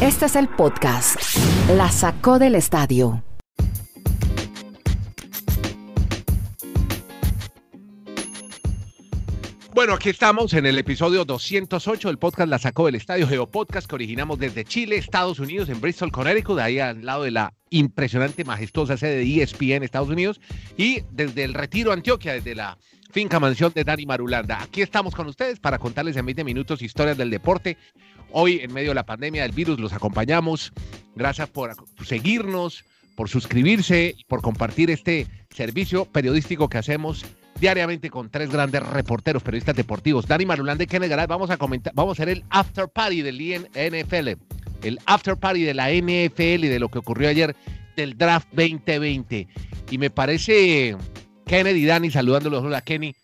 Este es el podcast. La sacó del estadio. Bueno, aquí estamos en el episodio 208 del podcast La Sacó del Estadio Geopodcast que originamos desde Chile, Estados Unidos, en Bristol, Connecticut, ahí al lado de la impresionante, majestuosa sede de ESPN Estados Unidos y desde el Retiro Antioquia, desde la finca mansión de Dani Marulanda. Aquí estamos con ustedes para contarles en 20 minutos historias del deporte. Hoy, en medio de la pandemia del virus, los acompañamos. Gracias por seguirnos, por suscribirse y por compartir este servicio periodístico que hacemos diariamente con tres grandes reporteros, periodistas deportivos. Dani Marulanda y Kenneth Garay, vamos a comentar, vamos a hacer el after party del NFL, el after party de la NFL y de lo que ocurrió ayer del draft 2020. Y me parece, Kennedy y Dani, saludándolos a Kenny,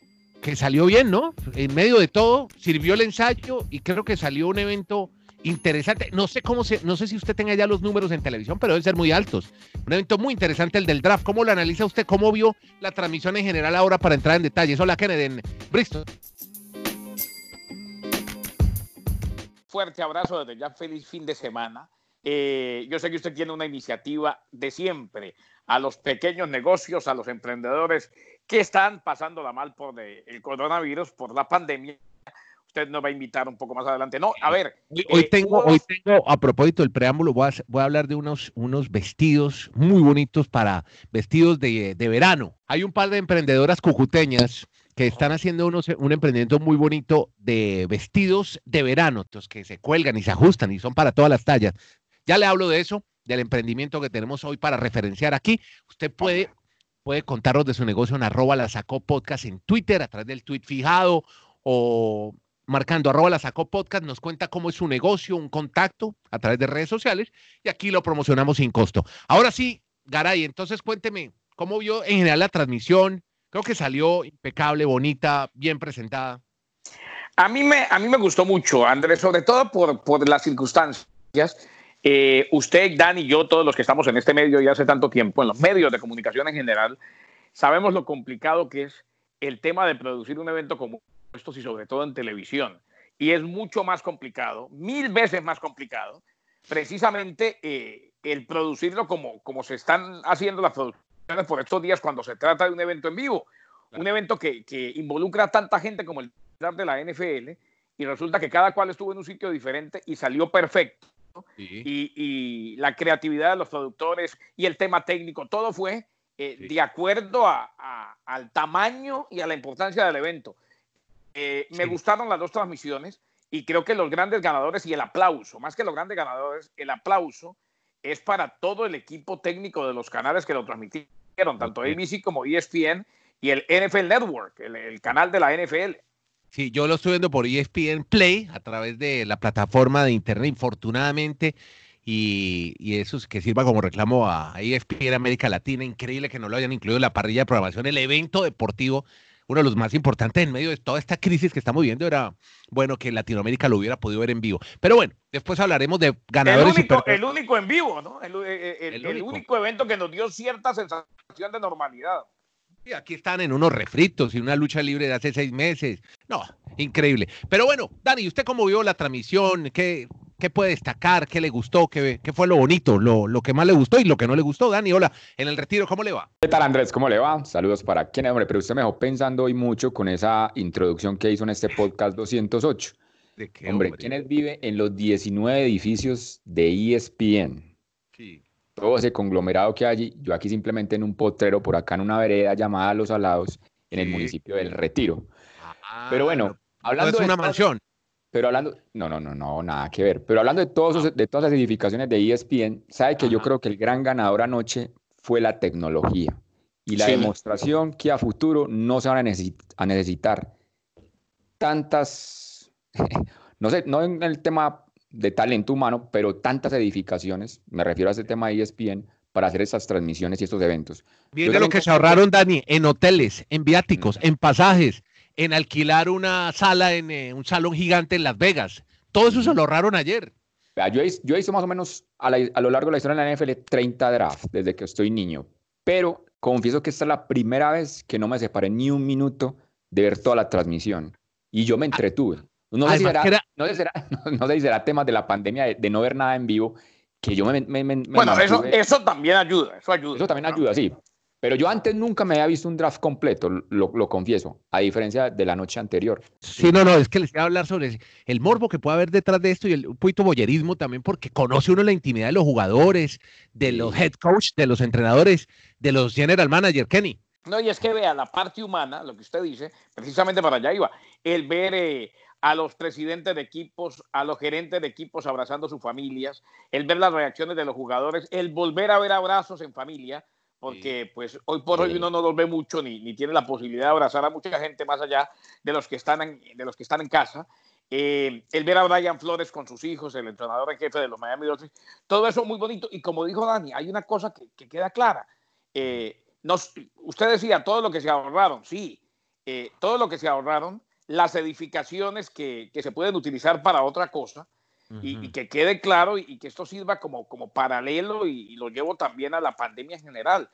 que salió bien, ¿no? En medio de todo, sirvió el ensayo y creo que salió un evento interesante. No sé cómo se, no sé si usted tenga ya los números en televisión, pero deben ser muy altos. Un evento muy interesante el del draft. ¿Cómo lo analiza usted? ¿Cómo vio la transmisión en general ahora para entrar en detalles? Hola Kennedy en Bristol. Fuerte abrazo desde ya feliz fin de semana. Eh, yo sé que usted tiene una iniciativa de siempre a los pequeños negocios, a los emprendedores que están pasando la mal por el coronavirus, por la pandemia usted nos va a invitar un poco más adelante. No, a ver. Hoy, eh, tengo, hoy tengo, a propósito del preámbulo, voy a, voy a, hablar de unos, unos vestidos muy bonitos para vestidos de, de verano. Hay un par de emprendedoras cucuteñas que están haciendo unos, un emprendimiento muy bonito de vestidos de verano, los que se cuelgan y se ajustan y son para todas las tallas. Ya le hablo de eso, del emprendimiento que tenemos hoy para referenciar aquí. Usted puede, puede contarnos de su negocio en arroba la sacó podcast en Twitter, a través del tweet fijado o marcando arroba la sacó podcast, nos cuenta cómo es su negocio, un contacto a través de redes sociales y aquí lo promocionamos sin costo. Ahora sí, Garay, entonces cuénteme, ¿cómo vio en general la transmisión? Creo que salió impecable, bonita, bien presentada. A mí me, a mí me gustó mucho, Andrés, sobre todo por, por las circunstancias. Eh, usted, Dan y yo, todos los que estamos en este medio ya hace tanto tiempo, en los medios de comunicación en general, sabemos lo complicado que es el tema de producir un evento como y sobre todo en televisión. Y es mucho más complicado, mil veces más complicado, precisamente eh, el producirlo como, como se están haciendo las producciones por estos días cuando se trata de un evento en vivo. Un evento que, que involucra a tanta gente como el de la NFL y resulta que cada cual estuvo en un sitio diferente y salió perfecto. Y, y, la creatividad de los productores y el tema técnico, todo fue eh, de acuerdo a, a, al tamaño y a la importancia del evento. Eh, me gustaron las dos transmisiones y creo que los grandes ganadores y el aplauso, más que los grandes ganadores, el aplauso es para todo el equipo técnico de los canales que lo transmitieron, tanto ABC como ESPN y el NFL Network, el, canal de la NFL. Sí, yo lo estoy viendo por ESPN Play a través de la plataforma de internet, infortunadamente. Y, y, eso es que sirva como reclamo a ESPN América Latina. Increíble que no lo hayan incluido en la parrilla de programación, el evento deportivo uno de los más importantes en medio de toda esta crisis que estamos viendo era, bueno, que Latinoamérica lo hubiera podido ver en vivo. Pero bueno, después hablaremos de ganadores. El único, el único en vivo, ¿no? El, el, único. evento que nos dio cierta sensación de normalidad. Y aquí están en unos refritos y una lucha libre de hace seis meses. No, increíble. Pero bueno, Dani, ¿usted cómo vio la transmisión? ¿Qué, ¿Qué puede destacar? ¿Qué le gustó? ¿Qué, qué fue lo bonito? Lo, lo, que más le gustó y lo que no le gustó? Dani, hola, en el retiro, ¿cómo le va? ¿Qué tal, Andrés? ¿Cómo le va? Saludos para quien, hombre, pero usted me dejó pensando hoy mucho con esa introducción que hizo en este podcast 208. ¿De qué, hombre, hombre? ¿quiénes vive en los 19 edificios de ESPN? Sí. Todo ese conglomerado que hay, yo aquí simplemente en un potrero, por acá en una vereda llamada Los Alados, en el municipio del Retiro. Ah, pero bueno, hablando de una mansión. Pero hablando, no, no, no, no, nada que ver. Pero hablando de, todos de todas las edificaciones de ESPN, sabe que yo creo que el gran ganador anoche fue la tecnología y la demostración que a futuro no se van a, a necesitar tantas, no sé, no en el tema de talento humano, pero tantas edificaciones, me refiero a ese tema de ESPN, para hacer esas transmisiones y estos eventos. Viene lo que se ahorraron, Dani, en hoteles, en viáticos, en pasajes, en alquilar una sala en eh, un salón gigante en Las Vegas. Todo eso se lo ahorraron ayer. Yo he, yo hice más o menos a, lo largo de la historia de la NFL 30 drafts desde que estoy niño, pero confieso que esta es la primera vez que no me separé ni un minuto de ver toda la transmisión y yo me entretuve. No sé, si será, no, sé será, temas de la pandemia, de, no ver nada en vivo, que yo me... bueno, eso, eso también ayuda, eso ayuda. Eso también ayuda, sí. Pero yo antes nunca me había visto un draft completo, lo, confieso, a diferencia de la noche anterior. Sí, no, no, es que les voy a hablar sobre el morbo que puede haber detrás de esto y el un poquito boyerismo también, porque conoce uno la intimidad de los jugadores, de los head coach, de los entrenadores, de los general manager, Kenny. No, y es que vea la parte humana, lo que usted dice, precisamente para allá iba, el ver eh, a los presidentes de equipos, a los gerentes de equipos abrazando a sus familias, el ver las reacciones de los jugadores, el volver a ver abrazos en familia, porque pues hoy por hoy uno no los ve mucho ni, ni, tiene la posibilidad de abrazar a mucha gente más allá de los que están en, de los que están en casa. Eh, el ver a Brian Flores con sus hijos, el entrenador en jefe de los Miami Dolphins, todo eso muy bonito. Y como dijo Dani, hay una cosa que, que queda clara. Eh, nos, usted decía todo lo que se ahorraron, sí, eh, todo lo que se ahorraron, las edificaciones que, que se pueden utilizar para otra cosa, y, que quede claro y, que esto sirva como, como paralelo y, lo llevo también a la pandemia en general.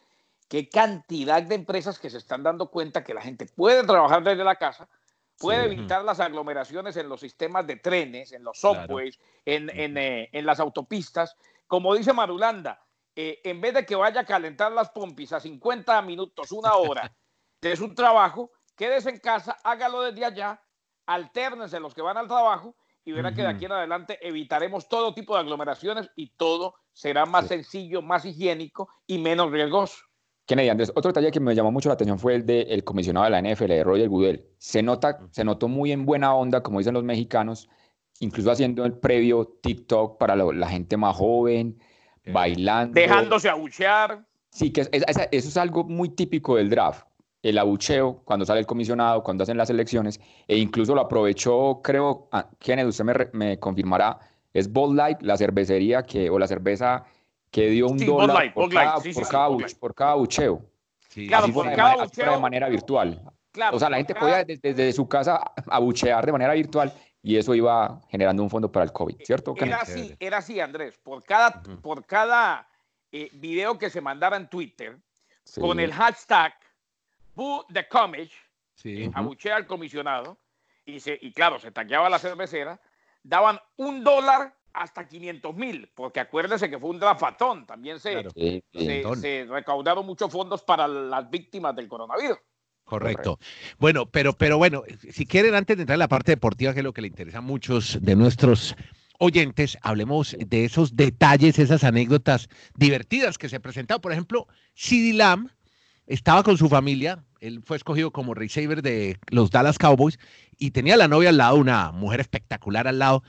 Qué cantidad de empresas que se están dando cuenta que la gente puede trabajar desde la casa, puede evitar las aglomeraciones en los sistemas de trenes, en los subways, en, en, eh, en, las autopistas. Como dice Marulanda, eh, en vez de que vaya a calentar las pompis a 50 minutos, una hora de su trabajo, quédese en casa, hágalo desde allá, alternense los que van al trabajo y verá que de aquí en adelante evitaremos todo tipo de aglomeraciones y todo será más sencillo, más higiénico y menos riesgoso. Kennedy Andrés, otro detalle que me llamó mucho la atención fue el del comisionado de la NFL, de Roger Goodell. Se, nota, se notó muy en buena onda, como dicen los mexicanos, incluso haciendo el previo TikTok para la gente más joven, bailando. Dejándose abuchear. Sí, que eso es algo muy típico del draft el abucheo cuando sale el comisionado, cuando hacen las elecciones, e incluso lo aprovechó, creo, ah, Kenneth, usted me, me, confirmará, es Bud Light, la cervecería que, o la cerveza que dio un dólar por, cada, por, cada, abucheo. Claro, por de, cada manera, abucheo. de manera virtual. o sea, la gente podía desde, su casa abuchear de manera virtual y eso iba generando un fondo para el COVID, ¿cierto? Era así, era así, Andrés. Por cada, por cada eh, video que se mandara en Twitter, con el hashtag Boo the Commish, sí. abuchea al comisionado, y, se, y claro, se taqueaba la cervecera, daban un dólar hasta 500 mil, porque acuérdense que fue un drafatón, también se, se, recaudaron muchos fondos para las víctimas del coronavirus. Correcto. Bueno, pero, pero bueno, si quieren, antes de entrar en la parte deportiva, que es lo que le interesa a muchos de nuestros oyentes, hablemos de esos detalles, esas anécdotas divertidas que se presentaron. Por ejemplo, Sid Lamb estaba con su familia, él fue escogido como receiver de los Dallas Cowboys y tenía la novia al lado, una mujer espectacular al lado,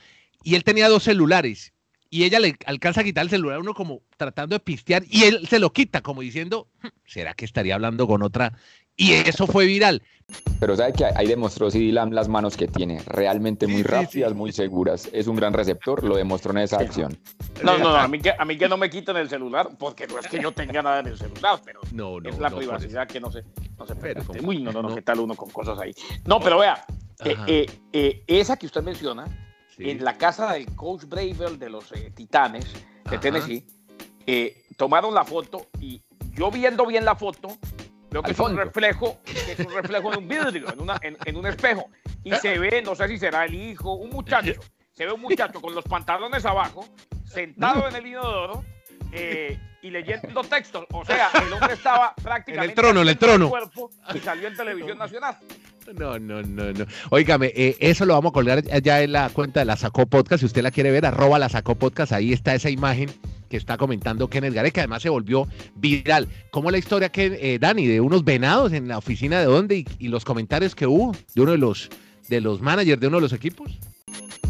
y él tenía dos celulares y ella le alcanza a quitar el celular uno como tratando de pistear y él se lo quita como diciendo, hmm, ¿será que estaría hablando con otra? Y eso fue viral. Pero sabe que ahí demostró Lamb las manos que tiene, realmente muy rápidas, muy seguras. Es un gran receptor, lo demostró en esa acción. No, no, a mí, que, a mí que no me quiten el celular, porque no es que yo tenga nada en el celular, pero no, no, es la privacidad que no se, no se Uy, no, no, no, ¿qué tal uno con cosas ahí? No, pero vea, eh, eh, eh, esa que usted menciona, en la casa del coach Bravel de los Titanes de Tennessee, tomaron la foto y yo viendo bien la foto, Veo que es un reflejo, que es un reflejo en un vidrio, en, una, en, un espejo. Y se ve, no sé si será el hijo, un muchacho. Se ve un muchacho con los pantalones abajo, sentado en el inodoro eh, y leyendo textos. O sea, el hombre estaba prácticamente en el trono, en el trono. Cuerpo y salió en televisión nacional. No, no, no, no. Óigame, eh, eso lo vamos a colgar ya en la cuenta de la Sacó Podcast. Si usted la quiere ver, arroba la Sacó Podcast. Ahí está esa imagen que está comentando Kenneth Garek, que además se volvió viral. ¿Cómo la historia que, eh, Dani, de unos venados en la oficina de dónde y, los comentarios que hubo de uno de los, de los managers de uno de los equipos?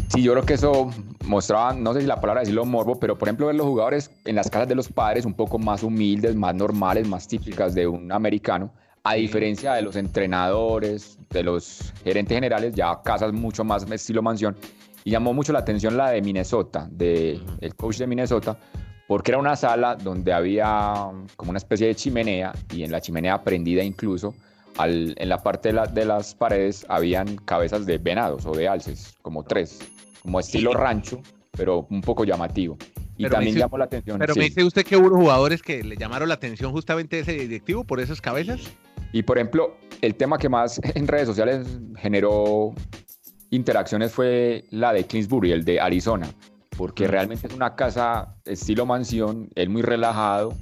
Sí, yo creo que eso mostraba, no sé si la palabra decirlo morbo, pero por ejemplo ver los jugadores en las casas de los padres un poco más humildes, más normales, más típicas de un americano, a diferencia de los entrenadores, de los gerentes generales, ya casas mucho más estilo mansión. Y llamó mucho la atención la de Minnesota, de el coach de Minnesota, porque era una sala donde había como una especie de chimenea y en la chimenea prendida incluso en la parte de, las paredes habían cabezas de venados o de alces, como tres, como estilo rancho, pero un poco llamativo. Y también llamó la atención. Pero me dice usted que hubo jugadores que le llamaron la atención justamente ese directivo por esas cabezas. Y por ejemplo, el tema que más en redes sociales generó interacciones fue la de Kingsbury, el de Arizona, porque realmente es una casa estilo mansión, él muy relajado,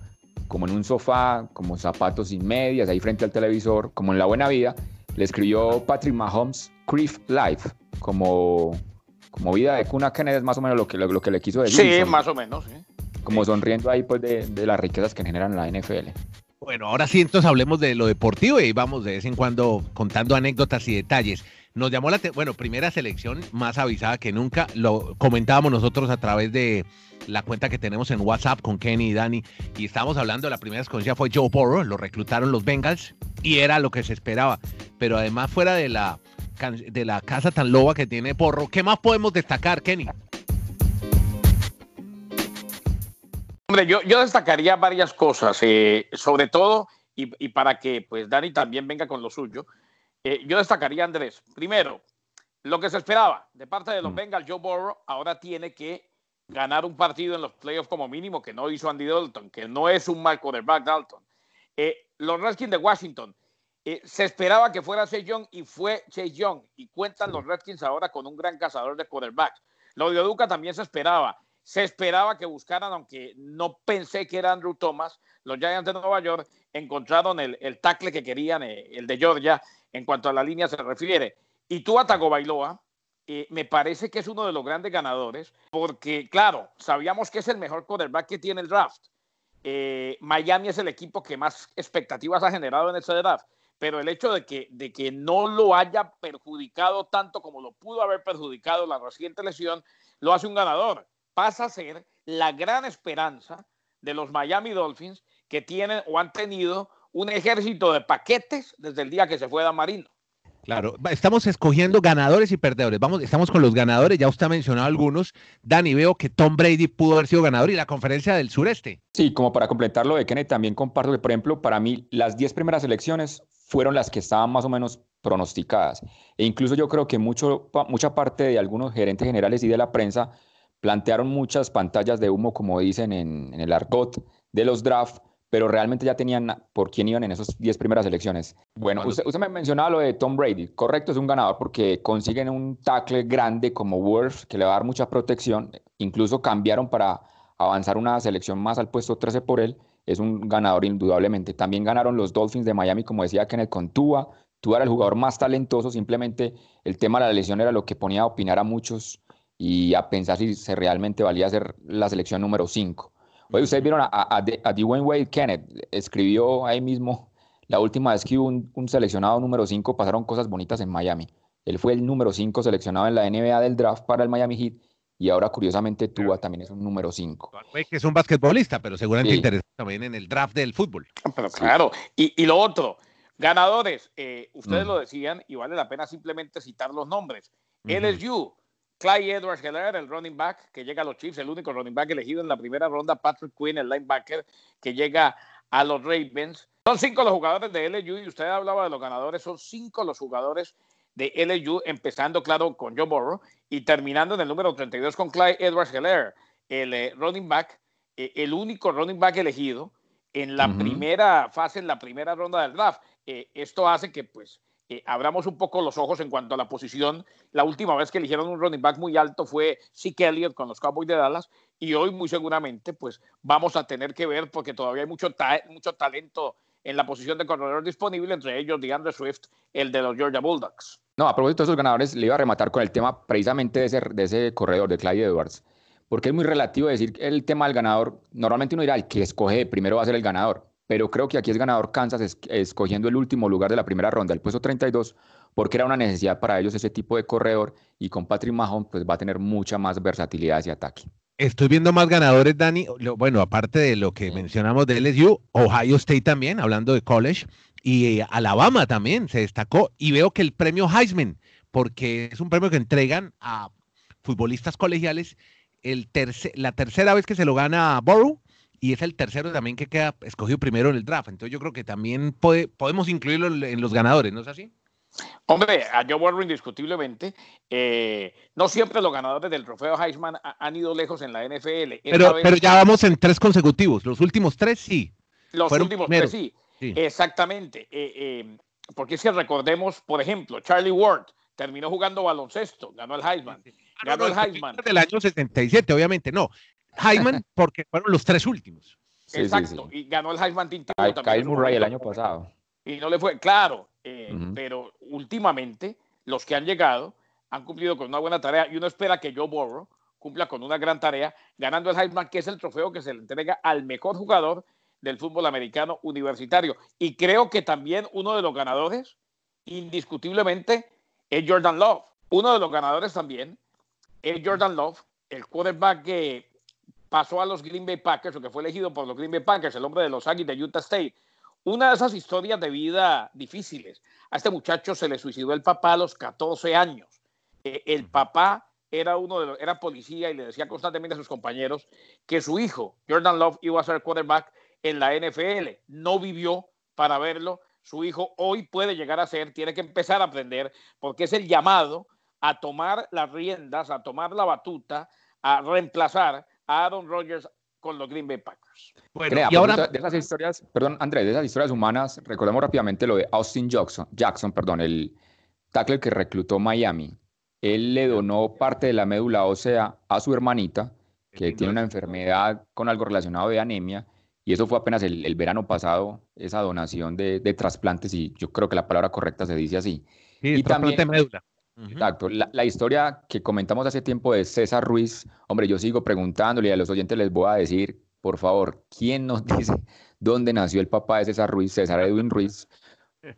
como en un sofá, como zapatos sin medias, ahí frente al televisor, como en la buena vida. Le escribió Patrick Mahomes Criff Life, como, como vida de cuna Kennedy, es más o menos lo que, lo, que le quiso decir. Sí, más o menos. Como sonriendo ahí pues de, de las riquezas que generan la NFL. Bueno, ahora sí, entonces hablemos de lo deportivo y vamos de vez en cuando contando anécdotas y detalles. Nos llamó la bueno, primera selección más avisada que nunca. Lo comentábamos nosotros a través de la cuenta que tenemos en WhatsApp con Kenny y Dani. Y estábamos hablando, la primera escogida fue Joe Burrow, lo reclutaron los Bengals y era lo que se esperaba. Pero además, fuera de la, de la casa tan loba que tiene Porro, ¿qué más podemos destacar, Kenny? Hombre, yo, yo destacaría varias cosas, eh, sobre todo, y, y, para que pues Dani también venga con lo suyo, eh, yo destacaría, Andrés, primero, lo que se esperaba de parte de los mm. Bengals, Joe Burrow ahora tiene que ganar un partido en los playoffs como mínimo, que no hizo Andy Dalton, que no es un mal quarterback Dalton. Eh, los Redskins de Washington, eh, se esperaba que fuera Chase Young y fue Chase Young, y cuentan los Redskins ahora con un gran cazador de quarterbacks. Lo de Oduca también se esperaba. Se esperaba que buscaran, aunque no pensé que era Andrew Thomas, los Giants de Nueva York encontraron el, el tackle que querían, el de Georgia, en cuanto a la línea se refiere. Y tú, Atago Bailoa, eh, me parece que es uno de los grandes ganadores, porque, claro, sabíamos que es el mejor quarterback que tiene el draft. Eh, Miami es el equipo que más expectativas ha generado en ese draft, pero el hecho de que, de que no lo haya perjudicado tanto como lo pudo haber perjudicado la reciente lesión, lo hace un ganador. Pasa a ser la gran esperanza de los Miami Dolphins que tienen o han tenido un ejército de paquetes desde el día que se fue Dan Marino. Claro, estamos escogiendo ganadores y perdedores. Vamos, estamos con los ganadores, ya usted ha mencionado algunos. Dani, veo que Tom Brady pudo haber sido ganador y la conferencia del sureste. Sí, como para completar lo de Kenneth, también comparto que, por ejemplo, para mí las 10 primeras elecciones fueron las que estaban más o menos pronosticadas. E incluso yo creo que mucho, mucha parte de algunos gerentes generales y de la prensa plantearon muchas pantallas de humo, como dicen en, en el argot de los drafts, pero realmente ya tenían por quién iban en esas 10 primeras elecciones. Bueno, usted, me mencionaba lo de Tom Brady. Correcto, es un ganador porque consiguen un tackle grande como Worth que le va a dar mucha protección. Incluso cambiaron para avanzar una selección más al puesto 13 por él. Es un ganador indudablemente. También ganaron los Dolphins de Miami, como decía Kenneth, con Tua. Tua era el jugador más talentoso. Simplemente el tema de la lesión era lo que ponía a opinar a muchos y a pensar si se realmente valía ser la selección número 5. Oye, ustedes vieron a, a, a Dwayne Wade Kenneth, escribió ahí mismo, la última vez que hubo un, seleccionado número 5, pasaron cosas bonitas en Miami. Él fue el número 5 seleccionado en la NBA del draft para el Miami Heat y ahora curiosamente Tua también es un número 5. Que es un basquetbolista, pero seguramente interesa también en el draft del fútbol. Pero claro, y, y, lo otro, ganadores, eh, ustedes mm. lo decían y vale la pena simplemente citar los nombres. LSU, Clyde Edwards Heller, el running back que llega a los Chiefs, el único running back elegido en la primera ronda, Patrick Quinn, el linebacker que llega a los Ravens. Son cinco los jugadores de LSU y usted hablaba de los ganadores, son cinco los jugadores de LSU, empezando, claro, con Joe Burrow y terminando en el número 32 con Clyde Edwards Heller, el eh, running back, eh, el único running back elegido en la primera fase, en la primera ronda del draft. Eh, esto hace que, pues, eh, abramos un poco los ojos en cuanto a la posición. La última vez que eligieron un running back muy alto fue Zeke Elliott con los Cowboys de Dallas y hoy muy seguramente pues vamos a tener que ver porque todavía hay mucho, mucho talento en la posición de corredor disponible, entre ellos DeAndre Swift, el de los Georgia Bulldogs. No, a propósito de esos ganadores, le iba a rematar con el tema precisamente de ese, de ese corredor, de Clyde Edwards, porque es muy relativo decir el tema del ganador. Normalmente uno dirá, el que escoge primero va a ser el ganador, pero creo que aquí es ganador Kansas escogiendo el último lugar de la primera ronda, el puesto 32, porque era una necesidad para ellos ese tipo de corredor y con Patrick Mahomes pues va a tener mucha más versatilidad ese ataque. Estoy viendo más ganadores, Dani. Bueno, aparte de lo que mencionamos de LSU, Ohio State también, hablando de college, y eh, Alabama también se destacó. Y veo que el premio Heisman, porque es un premio que entregan a futbolistas colegiales, el la tercera vez que se lo gana Borough y es el tercero también que queda escogido primero en el draft. Entonces yo creo que también podemos incluirlo en los ganadores, ¿no es así? Hombre, a Joe Burrow indiscutiblemente, eh, no siempre los ganadores del trofeo Heisman han ido lejos en la NFL. Pero, pero ya vamos en tres consecutivos, los últimos tres sí. Los últimos tres sí, exactamente. Eh, eh, porque si recordemos, por ejemplo, Charlie Ward, terminó jugando baloncesto, ganó el Heisman. Ah, ganó el Heisman. Del año 77, obviamente, no. Heisman porque fueron los tres últimos. Exacto, y ganó el Heisman Tintin. Kyle Murray el año pasado. Y no le fue, claro, eh, pero últimamente los que han llegado han cumplido con una buena tarea y uno espera que Joe Burrow cumpla con una gran tarea, ganando el Heisman, que es el trofeo que se le entrega al mejor jugador del fútbol americano universitario. Y creo que también uno de los ganadores, indiscutiblemente, es Jordan Love. Uno de los ganadores también es Jordan Love, el quarterback que pasó a los Green Bay Packers, o que fue elegido por los Green Bay Packers, el hombre de los Aggies de Utah State. Una de esas historias de vida difíciles. A este muchacho se le suicidó el papá a los 14 años. Eh, el papá era uno de los, era policía y le decía constantemente a sus compañeros que su hijo, Jordan Love, iba a ser quarterback en la NFL. No vivió para verlo. Su hijo hoy puede llegar a ser, tiene que empezar a aprender, porque es el llamado a tomar las riendas, a tomar la batuta, a reemplazar a Aaron Rodgers con los Green Bay Packers. Bueno, y ahora de esas historias, perdón, Andrés, de esas historias humanas, recordemos rápidamente lo de Austin Jackson, Jackson, perdón, el tackle que reclutó Miami. Él le donó parte de la médula ósea a su hermanita, que tiene una enfermedad con algo relacionado de anemia, y eso fue apenas el, verano pasado, esa donación de, trasplantes, y yo creo que la palabra correcta se dice así. y también, de médula. Exacto. La, historia que comentamos hace tiempo de César Ruiz, hombre, yo sigo preguntándole y a los oyentes les voy a decir, por favor, ¿quién nos dice dónde nació el papá de César Ruiz, César Edwin Ruiz?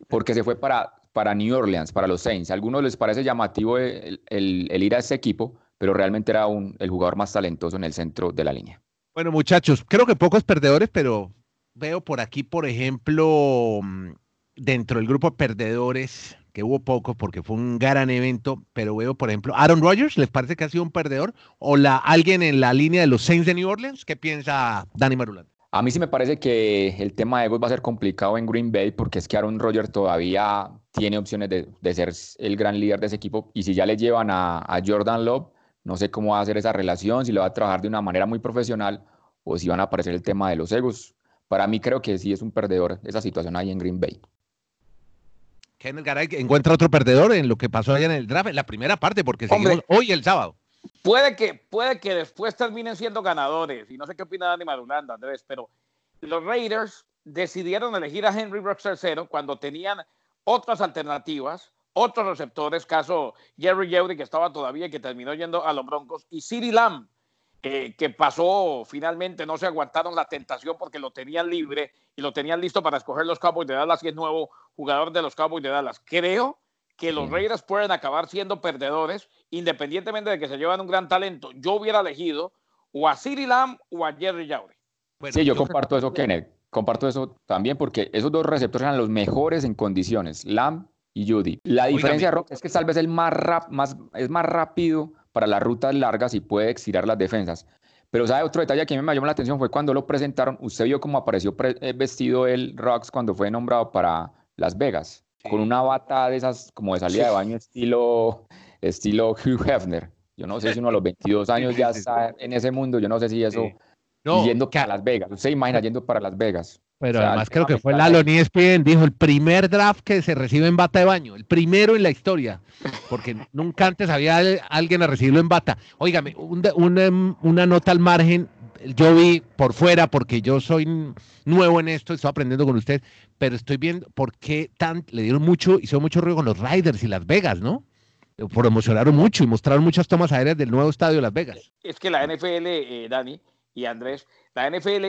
Porque se fue para, para New Orleans, para los Saints. A algunos les parece llamativo el, ir a ese equipo, pero realmente era un, el jugador más talentoso en el centro de la línea. Bueno, muchachos, creo que pocos perdedores, pero veo por aquí, por ejemplo, mm, dentro del grupo de perdedores, que hubo pocos porque fue un gran evento, pero veo, por ejemplo, Aaron Rodgers, ¿les parece que ha sido un perdedor? ¿O la, alguien en la línea de los Saints de New Orleans? ¿Qué piensa Danny Marulanda? A mí sí me parece que el tema de egos va a ser complicado en Green Bay porque es que Aaron Rodgers todavía tiene opciones de, ser el gran líder de ese equipo y si ya le llevan a, a, Jordan Love, no sé cómo va a ser esa relación, si lo va a trabajar de una manera muy profesional o si van a aparecer el tema de los egos. Para mí creo que sí es un perdedor esa situación ahí en Green Bay. Kenneth Garay encuentra otro perdedor en lo que pasó allá en el draft, en la primera parte, porque seguimos hoy el sábado. Puede que, puede que después terminen siendo ganadores, y no sé qué opina Dani Madulanda, Andrés, pero los Raiders decidieron elegir a Henry Brooks tercero cuando tenían otras alternativas, otros receptores, caso Jerry Jeudy, que estaba todavía y que terminó yendo a los Broncos, y City Lamb, que pasó finalmente, no se aguantaron la tentación porque lo tenían libre y lo tenían listo para escoger los Cowboys de Dallas y es nuevo jugador de los Cowboys de Dallas. Creo que los Raiders pueden acabar siendo perdedores independientemente de que se llevan un gran talento. Yo hubiera elegido o a City Lamb o a Jerry Jauregui. sí, yo, comparto eso, Kenneth. Comparto eso también porque esos dos receptores eran los mejores en condiciones, Lamb y Judy. La diferencia, Rock, es que tal vez el más, rap, más, es más rápido para las rutas largas y puede estirar las defensas. Pero sabe otro detalle que a mí me llamó la atención fue cuando lo presentaron, usted vio cómo apareció eh, vestido el Rocks cuando fue nombrado para Las Vegas, con una bata de esas como de salida de baño estilo, estilo Hugh Hefner. Yo no sé si uno a los 22 años ya está en ese mundo, yo no sé si eso, yendo para Las Vegas, usted imagina yendo para Las Vegas. Pero además creo que fue la Loni ESPN, dijo el primer draft que se recibe en bata de baño, el primero en la historia, porque nunca antes había alguien a recibirlo en bata. Óigame, em, una nota al margen, yo vi por fuera, porque yo soy nuevo en esto, estoy aprendiendo con usted, pero estoy viendo por qué tan, le dieron mucho, hizo mucho ruido con los Riders y Las Vegas, ¿no? Promocionaron mucho y mostraron muchas tomas aéreas del nuevo estadio de Las Vegas. Es que la NFL, eh, Dani y Andrés, la NFL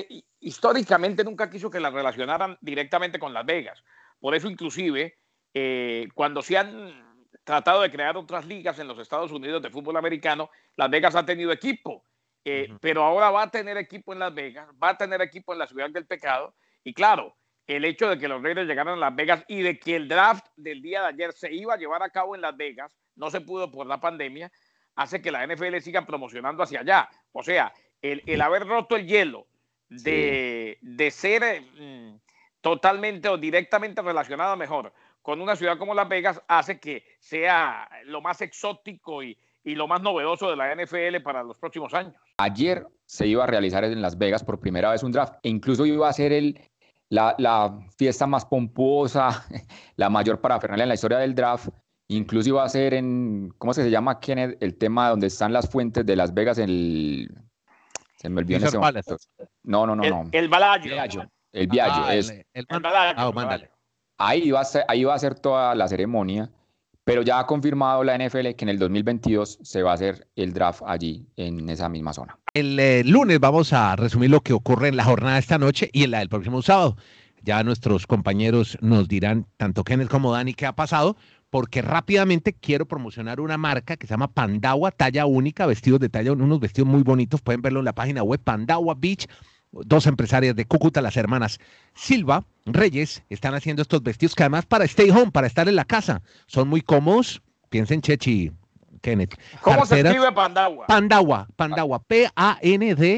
históricamente nunca quiso que la relacionaran directamente con Las Vegas. Por eso inclusive eh, cuando se han tratado de crear otras ligas en los Estados Unidos de fútbol americano, Las Vegas ha tenido equipo, eh, pero ahora va a tener equipo en Las Vegas, va a tener equipo en la ciudad del pecado. Y claro, el hecho de que los Raiders llegaran a Las Vegas y de que el draft del día de ayer se iba a llevar a cabo en Las Vegas, no se pudo por la pandemia, hace que la NFL siga promocionando hacia allá. O sea, el, haber roto el hielo de, ser mm, totalmente o directamente relacionado mejor con una ciudad como Las Vegas hace que sea lo más exótico y, lo más novedoso de la NFL para los próximos años. Ayer se iba a realizar en Las Vegas por primera vez un draft e incluso iba a ser el, la, la fiesta más pomposa, la mayor parafernalia en la historia del draft Incluso iba a ser en, ¿cómo se llama, Kenneth? El tema donde están las fuentes de Las Vegas, el... Se me olvidó en ese momento. No, no, no, no. El, Balayo. El Viaggio. Ah, es, el, ah, ahí, va a ser, ahí va a ser toda la ceremonia, pero ya ha confirmado la NFL que en el 2022 se va a hacer el draft allí, en esa misma zona. El eh, lunes vamos a resumir lo que ocurre en la jornada de esta noche y en la del próximo sábado. Ya nuestros compañeros nos dirán, tanto Kenneth como Dani, qué ha pasado, porque rápidamente quiero promocionar una marca que se llama Pandawa, talla única, vestidos de talla, unos vestidos muy bonitos, pueden verlo en la página web Pandawa Beach dos empresarias de Cúcuta, las hermanas Silva Reyes, están haciendo estos vestidos que además para stay home, para estar en la casa, son muy cómodos. Piensen, Chechi, Kenneth. ¿Cómo se escribe Pandawa? Pandawa, Pandawa, P-A-N-D-A-W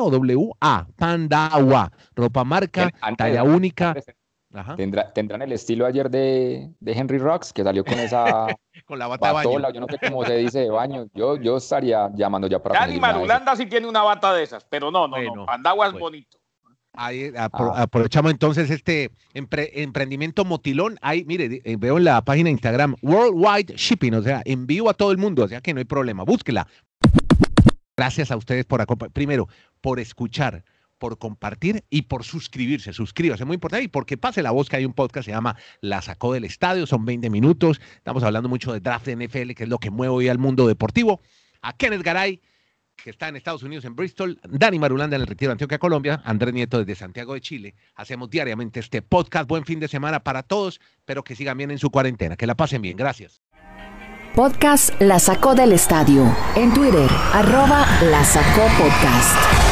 o W-A, Pandawa, ropa marca, talla única. Tendrán el estilo ayer de, Henry Rocks, que salió con esa con la bata de baño. Yo no sé cómo se dice de baño. Yo, yo estaría llamando ya para. Dani Marulanda sí tiene una bata de esas, pero no, no, no. Pandagua es bonito. Ahí ah. aprovechamos entonces este emprendimiento motilón. Ahí, mire, eh, veo en la página de Instagram Worldwide Shipping, o sea, envío a todo el mundo, o sea que no hay problema. Búsquela. Gracias a ustedes por acompañar. Primero, por escuchar por compartir y por suscribirse. Suscríbase, muy importante. Y porque pase la voz que hay un podcast, se llama La Sacó del Estadio, son 20 minutos. Estamos hablando mucho de draft de NFL, que es lo que mueve hoy al mundo deportivo. A Kenneth Garay, que está en Estados Unidos, en Bristol. Dani Marulanda en el Retiro de Antioquia, Colombia. Andrés Nieto desde Santiago de Chile. Hacemos diariamente este podcast. Buen fin de semana para todos. Espero que sigan bien en su cuarentena. Que la pasen bien. Gracias. Podcast La Sacó del Estadio. En Twitter, arroba La Sacó Podcast.